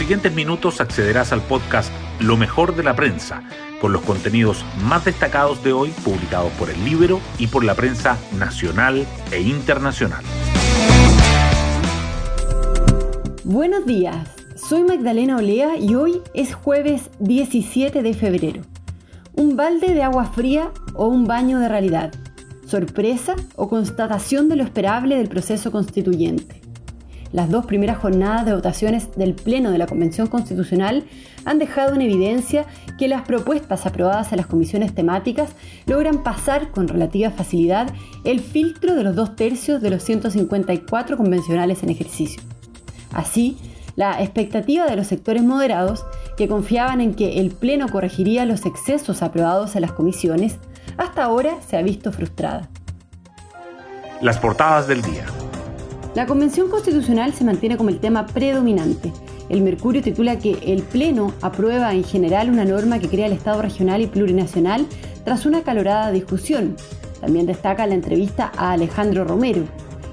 siguientes minutos accederás al podcast Lo mejor de la prensa, con los contenidos más destacados de hoy publicados por el libro y por la prensa nacional e internacional. Buenos días, soy Magdalena Olea y hoy es jueves 17 de febrero. ¿Un balde de agua fría o un baño de realidad? ¿Sorpresa o constatación de lo esperable del proceso constituyente? Las dos primeras jornadas de votaciones del Pleno de la Convención Constitucional han dejado en evidencia que las propuestas aprobadas en las comisiones temáticas logran pasar con relativa facilidad el filtro de los dos tercios de los 154 convencionales en ejercicio. Así, la expectativa de los sectores moderados, que confiaban en que el Pleno corregiría los excesos aprobados en las comisiones, hasta ahora se ha visto frustrada. Las portadas del día. La Convención Constitucional se mantiene como el tema predominante. El Mercurio titula que el Pleno aprueba en general una norma que crea el Estado regional y plurinacional tras una calorada discusión. También destaca la entrevista a Alejandro Romero.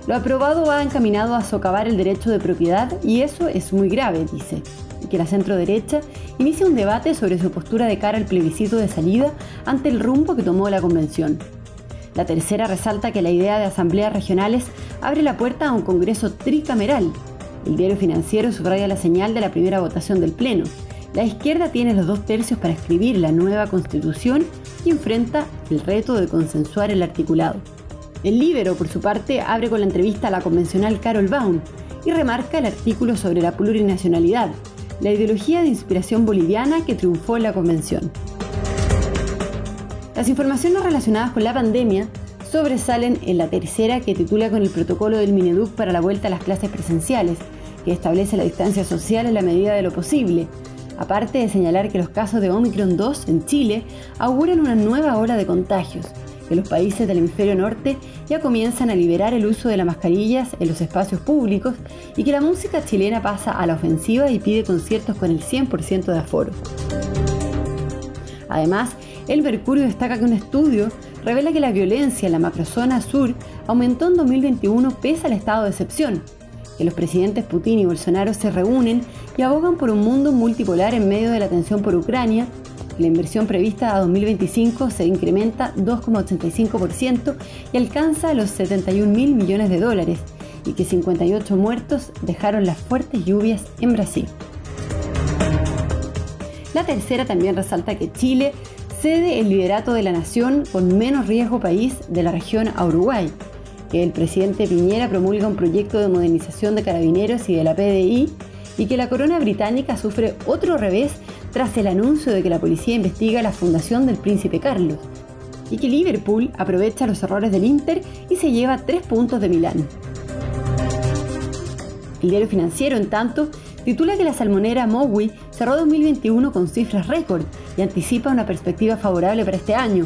Lo aprobado va encaminado a socavar el derecho de propiedad y eso es muy grave, dice. Y que la centro derecha inicia un debate sobre su postura de cara al plebiscito de salida ante el rumbo que tomó la convención. La tercera resalta que la idea de asambleas regionales abre la puerta a un Congreso tricameral. El diario financiero subraya la señal de la primera votación del Pleno. La izquierda tiene los dos tercios para escribir la nueva constitución y enfrenta el reto de consensuar el articulado. El Libero, por su parte, abre con la entrevista a la convencional Carol Baum y remarca el artículo sobre la plurinacionalidad, la ideología de inspiración boliviana que triunfó en la convención. Las informaciones relacionadas con la pandemia sobresalen en la tercera que titula con el protocolo del Mineduc para la vuelta a las clases presenciales, que establece la distancia social en la medida de lo posible, aparte de señalar que los casos de Omicron 2 en Chile auguran una nueva ola de contagios, que los países del hemisferio norte ya comienzan a liberar el uso de las mascarillas en los espacios públicos y que la música chilena pasa a la ofensiva y pide conciertos con el 100% de aforo. Además, el Mercurio destaca que un estudio revela que la violencia en la macrozona sur aumentó en 2021 pese al estado de excepción, que los presidentes Putin y Bolsonaro se reúnen y abogan por un mundo multipolar en medio de la tensión por Ucrania, la inversión prevista a 2025 se incrementa 2,85% y alcanza los 71 mil millones de dólares, y que 58 muertos dejaron las fuertes lluvias en Brasil. La tercera también resalta que Chile cede el liderato de la nación con menos riesgo país de la región a Uruguay, el presidente Piñera promulga un proyecto de modernización de carabineros y de la PDI y que la corona británica sufre otro revés tras el anuncio de que la policía investiga la fundación del príncipe Carlos y que Liverpool aprovecha los errores del Inter y se lleva tres puntos de Milán. El diario financiero, en tanto, titula que la salmonera Mowi cerró 2021 con cifras récord y anticipa una perspectiva favorable para este año.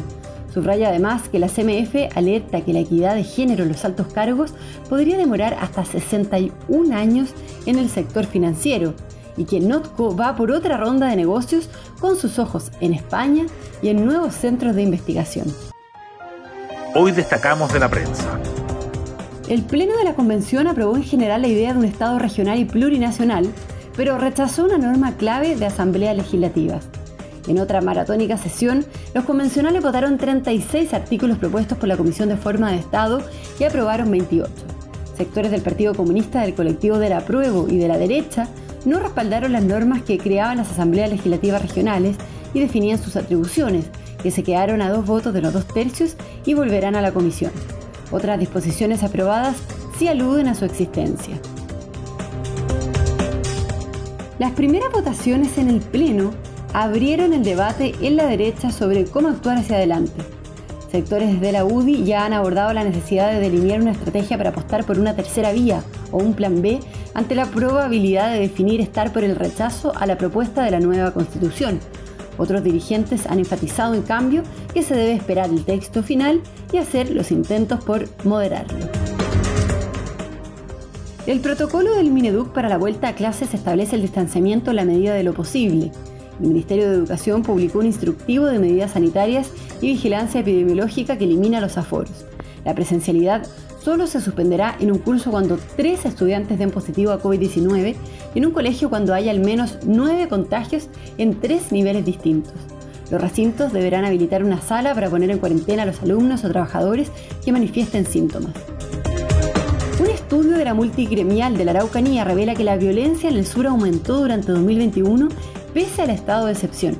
Subraya además que la CMF alerta que la equidad de género en los altos cargos podría demorar hasta 61 años en el sector financiero y que Notco va por otra ronda de negocios con sus ojos en España y en nuevos centros de investigación. Hoy destacamos de la prensa. El Pleno de la Convención aprobó en general la idea de un Estado regional y plurinacional, pero rechazó una norma clave de asambleas legislativas. En otra maratónica sesión, los convencionales votaron 36 artículos propuestos por la Comisión de Forma de Estado y aprobaron 28. Sectores del Partido Comunista, del colectivo del apruebo y de la derecha no respaldaron las normas que creaban las asambleas legislativas regionales y definían sus atribuciones, que se quedaron a dos votos de los dos tercios y volverán a la comisión. Otras disposiciones aprobadas sí aluden a su existencia. Las primeras votaciones en el Pleno abrieron el debate en la derecha sobre cómo actuar hacia adelante. Sectores de la UDI ya han abordado la necesidad de delinear una estrategia para apostar por una tercera vía o un plan B ante la probabilidad de definir estar por el rechazo a la propuesta de la nueva constitución. Otros dirigentes han enfatizado, en cambio, que se debe esperar el texto final y hacer los intentos por moderarlo. El protocolo del Mineduc para la vuelta a clases establece el distanciamiento en la medida de lo posible. El Ministerio de Educación publicó un instructivo de medidas sanitarias y vigilancia epidemiológica que elimina los aforos. La presencialidad solo se suspenderá en un curso cuando tres estudiantes den positivo a COVID-19 y en un colegio cuando haya al menos nueve contagios en tres niveles distintos. Los recintos deberán habilitar una sala para poner en cuarentena a los alumnos o trabajadores que manifiesten síntomas. Un estudio de la multigremial de la Araucanía revela que la violencia en el sur aumentó durante 2021 pese al estado de excepción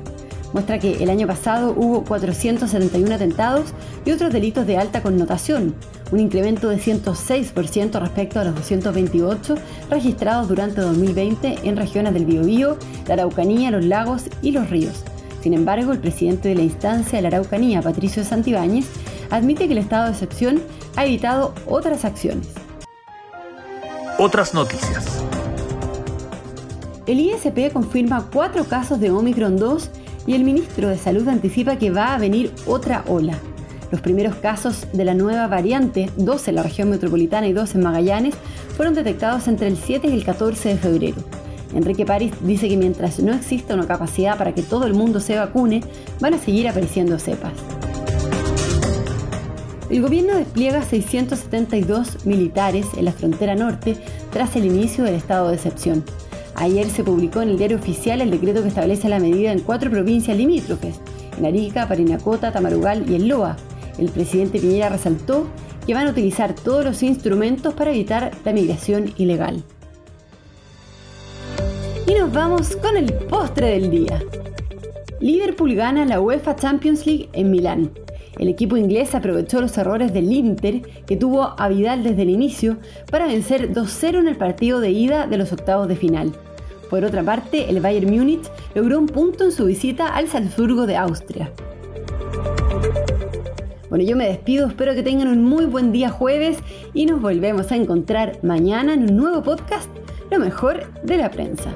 muestra que el año pasado hubo 471 atentados y otros delitos de alta connotación, un incremento de 106% respecto a los 228 registrados durante 2020 en regiones del Biobío, la Araucanía, los lagos y los ríos. Sin embargo, el presidente de la instancia de la Araucanía, Patricio Santibáñez, admite que el estado de excepción ha evitado otras acciones. Otras noticias. El ISP confirma cuatro casos de Omicron 2 y el ministro de Salud anticipa que va a venir otra ola. Los primeros casos de la nueva variante, dos en la región metropolitana y dos en Magallanes, fueron detectados entre el 7 y el 14 de febrero. Enrique París dice que mientras no exista una capacidad para que todo el mundo se vacune, van a seguir apareciendo cepas. El gobierno despliega 672 militares en la frontera norte tras el inicio del estado de excepción. Ayer se publicó en el diario oficial el decreto que establece la medida en cuatro provincias limítrofes, en Arica, Parinacota, Tamarugal y en Loa. El presidente Piñera resaltó que van a utilizar todos los instrumentos para evitar la migración ilegal. Y nos vamos con el postre del día. Liverpool gana la UEFA Champions League en Milán. El equipo inglés aprovechó los errores del Inter, que tuvo a Vidal desde el inicio, para vencer 2-0 en el partido de ida de los octavos de final. Por otra parte, el Bayern Múnich logró un punto en su visita al Salzburgo de Austria. Bueno, yo me despido, espero que tengan un muy buen día jueves y nos volvemos a encontrar mañana en un nuevo podcast, Lo mejor de la prensa.